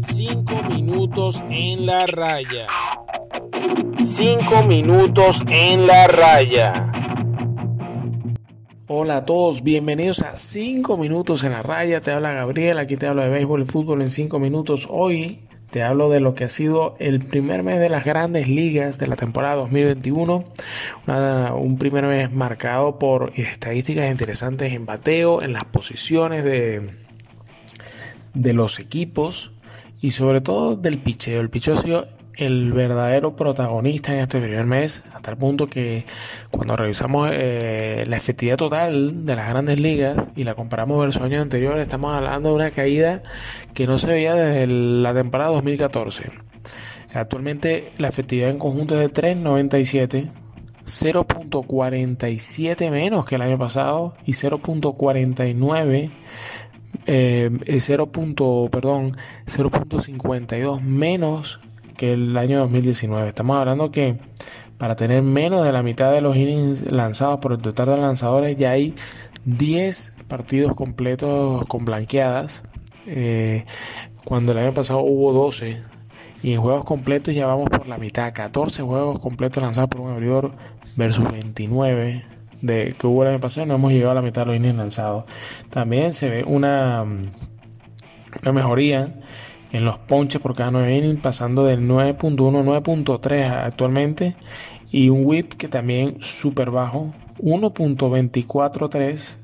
Cinco minutos en la raya. Cinco minutos en la raya. Hola a todos, bienvenidos a 5 minutos en la raya. Te habla Gabriel, aquí te hablo de béisbol y fútbol en 5 minutos. Hoy te hablo de lo que ha sido el primer mes de las grandes ligas de la temporada 2021. un primer mes marcado por estadísticas interesantes en bateo, en las posiciones de, de los equipos y sobre todo del picheo. El picheo ha sido el verdadero protagonista en este primer mes, a tal punto que cuando revisamos eh, la efectividad total de las grandes ligas y la comparamos versus años anteriores, estamos hablando de una caída que no se veía desde la temporada 2014. Actualmente la efectividad en conjunto es de 3.97, 0.47 menos que el año pasado y 0.49 eh, 0. perdón 0.52 menos que el año 2019. Estamos hablando que para tener menos de la mitad de los innings lanzados por el total de lanzadores ya hay 10 partidos completos con blanqueadas. Eh, cuando el año pasado hubo 12 y en juegos completos ya vamos por la mitad, 14 juegos completos lanzados por un abridor versus 29 de que hubo el año pasado, no hemos llegado a la mitad de los innings lanzados. También se ve una, una mejoría en los ponches por cada 9 innings, pasando del 9.1 9.3 actualmente, y un whip que también súper bajo, 1.243,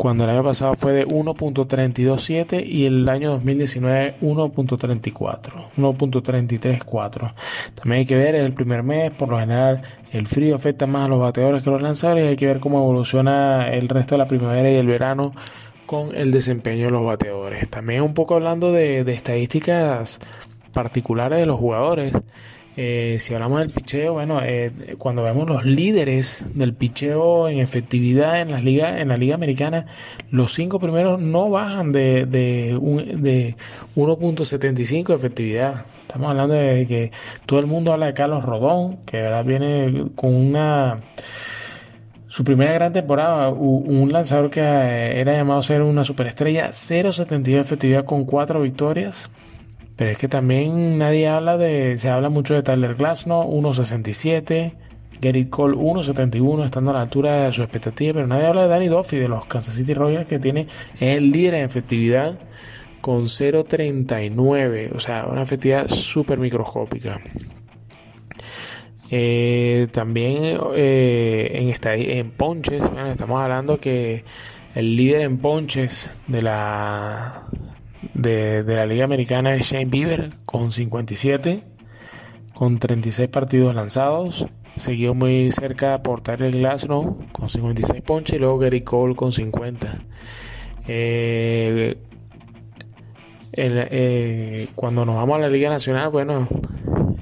cuando el año pasado fue de 1.327 y el año 2019 1.34, 1.334. También hay que ver, es el primer mes, por lo general el frío afecta más a los bateadores que a los lanzadores, hay que ver cómo evoluciona el resto de la primavera y el verano con el desempeño de los bateadores. También un poco hablando de, estadísticas particulares de los jugadores. Eh, si hablamos del picheo, bueno, eh, cuando vemos los líderes del picheo en efectividad en las ligas, en la liga americana, los cinco primeros no bajan de, de, de 1.75 de efectividad. Estamos hablando de que todo el mundo habla de Carlos Rodón, que ahora viene con una su primera gran temporada, un lanzador que eh, era llamado ser una superestrella, 0.72 de efectividad con 4 victorias. Pero es que también nadie habla de, se habla mucho de Tyler Glasnow, 1.67, Gary Cole 1.71, estando a la altura de su expectativa, pero nadie habla de Danny Duffy de los Kansas City Royals que tiene, es el líder en efectividad con 0.39, o sea, una efectividad súper microscópica. Eh, también eh, en, en ponches, estamos hablando que el líder en ponches de la, de, la Liga Americana es Shane Bieber con 57, con 36 partidos lanzados. Seguido muy cerca por Tyler Glasnow con 56 ponches y luego Gary Cole con 50. Eh, cuando nos vamos a la Liga Nacional, bueno,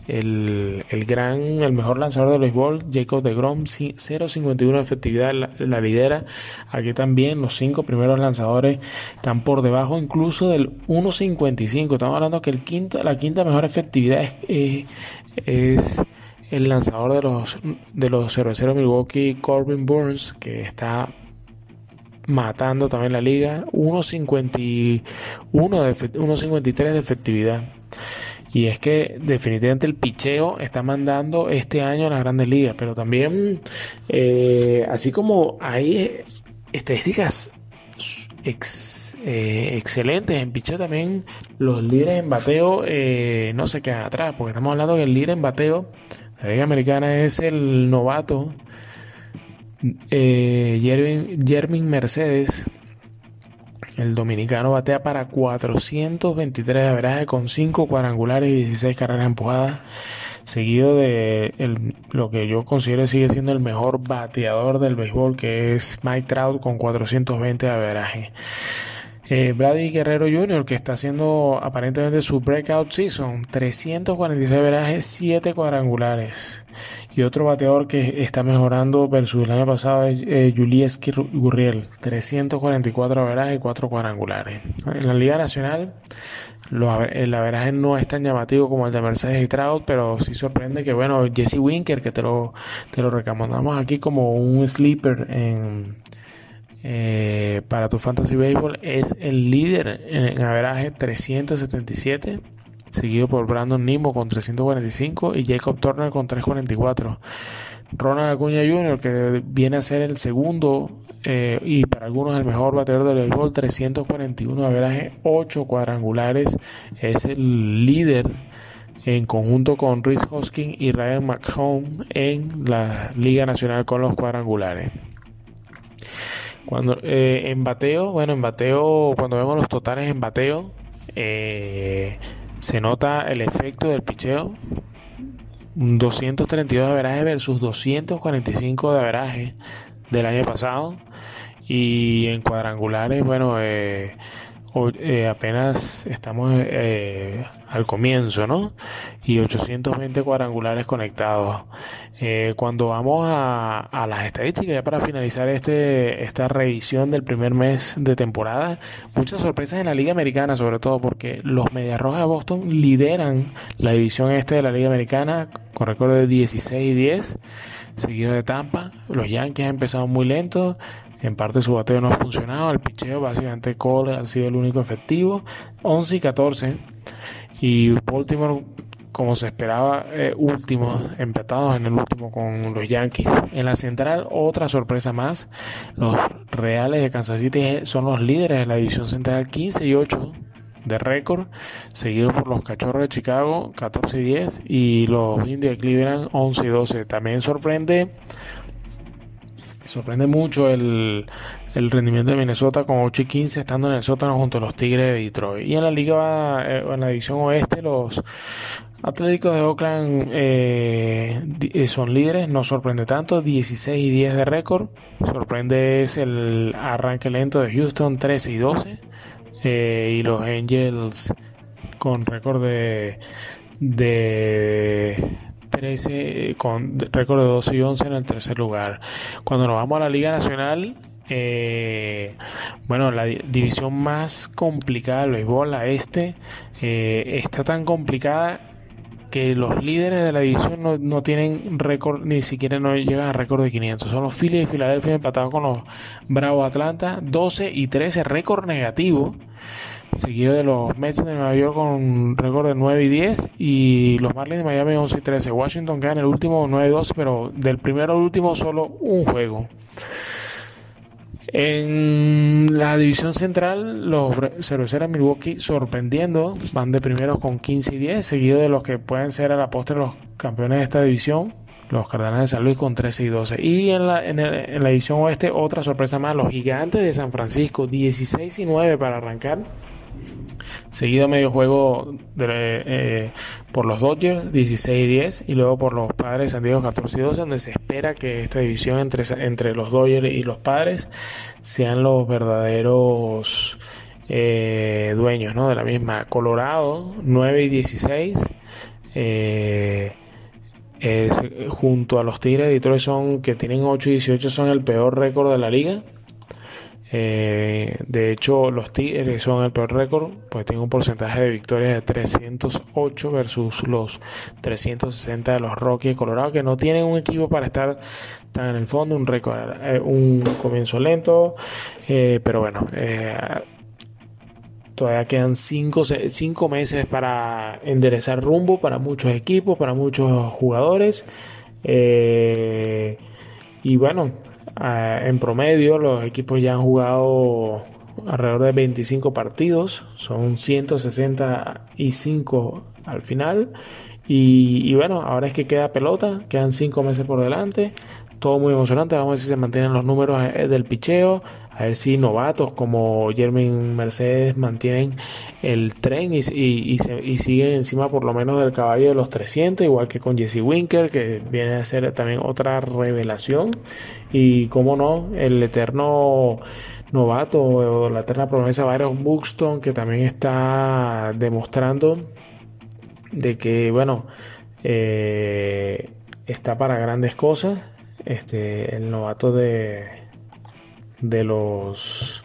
el, gran, el mejor lanzador del béisbol, Jacob de Grom, 0.51 de efectividad, la, lidera. Aquí también los cinco primeros lanzadores están por debajo incluso del 1.55. Estamos hablando que el quinto, la quinta mejor efectividad es, es el lanzador de los de los 0 Milwaukee, Corbin Burns, que está matando también la liga, 1.51 de 1.53 de efectividad. Y es que definitivamente el picheo está mandando este año a las grandes ligas, pero también, eh, así como hay estadísticas eh, excelentes en picheo, también los líderes en bateo eh, no se quedan atrás, porque estamos hablando que el líder en bateo, la Liga Americana es el novato Jermin Mercedes el dominicano batea para 423 averaje con 5 cuadrangulares y 16 carreras empujadas, seguido de lo que yo considero sigue siendo el mejor bateador del béisbol, que es Mike Trout con 420 de averaje. Eh, Brady Guerrero Jr., que está haciendo aparentemente su breakout season, 346 verajes, 7 cuadrangulares. Y otro bateador que está mejorando versus el año pasado es eh, Julius Gurriel, 344 verajes y 4 cuadrangulares. En la Liga Nacional, el averaje no es tan llamativo como el de Mercedes y Trout, pero sí sorprende que, bueno, Jesse Winker, que te lo, te lo recomendamos aquí como un sleeper en eh, para tu fantasy baseball es el líder en averaje 377 seguido por Brandon Nimmo con 345 y Jacob Turner con 344. Ronald Acuña Jr., que viene a ser el segundo eh, y para algunos el mejor bateador del béisbol, 341 averaje, 8 cuadrangulares, es el líder en conjunto con Rhys Hoskin y Ryan McHome en la Liga Nacional con los cuadrangulares. Cuando eh, en bateo, bueno, en bateo, cuando vemos los totales en bateo, eh, se nota el efecto del picheo. 232 de averaje versus 245 de averaje del año pasado. Y en cuadrangulares, bueno, eh, eh, apenas estamos eh, al comienzo, ¿no? Y 820 cuadrangulares conectados. Eh, cuando vamos a, a, las estadísticas, ya para finalizar este, esta revisión del primer mes de temporada, muchas sorpresas en la Liga Americana, sobre todo porque los Medias Rojas de Boston lideran la división este de la Liga Americana con récord de 16 y 10, seguido de Tampa. Los Yankees han empezado muy lentos en parte su bateo no ha funcionado. El picheo, básicamente, Cole ha sido el único efectivo. 11 y 14. Y Baltimore, como se esperaba, eh, último, empatados en el último con los Yankees. En la central, otra sorpresa más. Los Reales de Kansas City son los líderes de la división central, 15 y 8 de récord, seguidos por los Cachorros de Chicago, 14 y 10, y los Indios de Cleveland, 11 y 12. También sorprende Sorprende mucho el, rendimiento de Minnesota con 8 y 15 estando en el sótano junto a los Tigres de Detroit. Y en la liga, eh, en la división oeste, los Atléticos de Oakland eh, eh, son líderes, no sorprende tanto, 16 y 10 de récord. Sorprende es el arranque lento de Houston, 13 y 12. y los Angels con récord de, de 13 con récord de 12 y 11 en el tercer lugar. Cuando nos vamos a la Liga Nacional, eh, bueno, la división más complicada del béisbol, la este, eh, está tan complicada que los líderes de la división no, no tienen récord, ni siquiera no llegan a récord de 500. Son los Phillies de Filadelfia empatados con los Bravos Atlanta, 12 y 13, récord negativo seguido de los Mets de Nueva York con récord de 9 y 10 y los Marlins de Miami 11 y 13. Washington queda el último 9 y 12, pero del primero al último solo un juego. En la división central, los cerveceros Milwaukee sorprendiendo, van de primeros con 15 y 10, seguido de los que pueden ser a la postre los campeones de esta división, los Cardenales de San Luis con 13 y 12. Y en la, en, en la división oeste, otra sorpresa más, los Gigantes de San Francisco, 16 y 9 para arrancar seguido medio juego eh, por los Dodgers 16 y 10 y luego por los Padres de San Diego 14 y 12 donde se espera que esta división entre, entre los Dodgers y los Padres sean los verdaderos eh, dueños ¿no? de la misma Colorado 9 y 16 eh, junto a los Tigres de Detroit son que tienen 8 y 18 son el peor récord de la liga eh, de hecho, los Tigres son el peor récord, pues tienen un porcentaje de victorias de 308 versus los 360 de los Rockies de Colorado, que no tienen un equipo para estar tan en el fondo, un récord, eh, un comienzo lento, eh, pero bueno, todavía quedan 5 cinco, meses para enderezar rumbo para muchos equipos, para muchos jugadores. y bueno, Ah, en promedio, los equipos ya han jugado alrededor de 25 partidos, son 165 al final. Y, bueno, ahora es que queda pelota, quedan 5 meses por delante, todo muy emocionante. Vamos a ver si se mantienen los números eh, del picheo, a ver si novatos como Jermin Mercedes mantienen el tren y, y, siguen encima por lo menos del caballo de los 300, igual que con Jesse Winker, que viene a ser también otra revelación. Y como no, el eterno novato o la eterna promesa Byron Buxton, que también está demostrando de que, bueno, eh, está para grandes cosas. Este, el novato de de los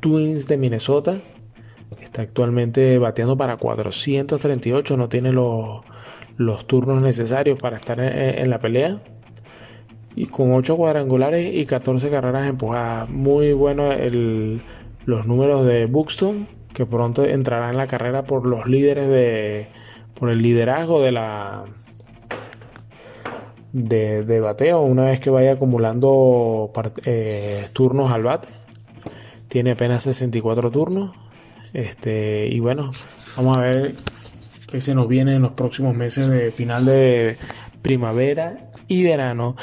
Twins de Minnesota. Está actualmente bateando para 438, no tiene los, los turnos necesarios para estar en, la pelea. y con 8 cuadrangulares y 14 carreras empujadas. Muy bueno los números de Buxton, que pronto entrará en la carrera por los líderes de por el liderazgo de la de, bateo una vez que vaya acumulando eh, turnos al bate. Tiene apenas 64 turnos. Este, y bueno, vamos a ver qué se nos viene en los próximos meses de final de primavera y verano.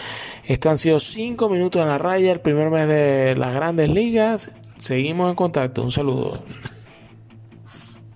Estos han sido 5 minutos en la raya, el primer mes de las grandes ligas. Seguimos en contacto. Un saludo.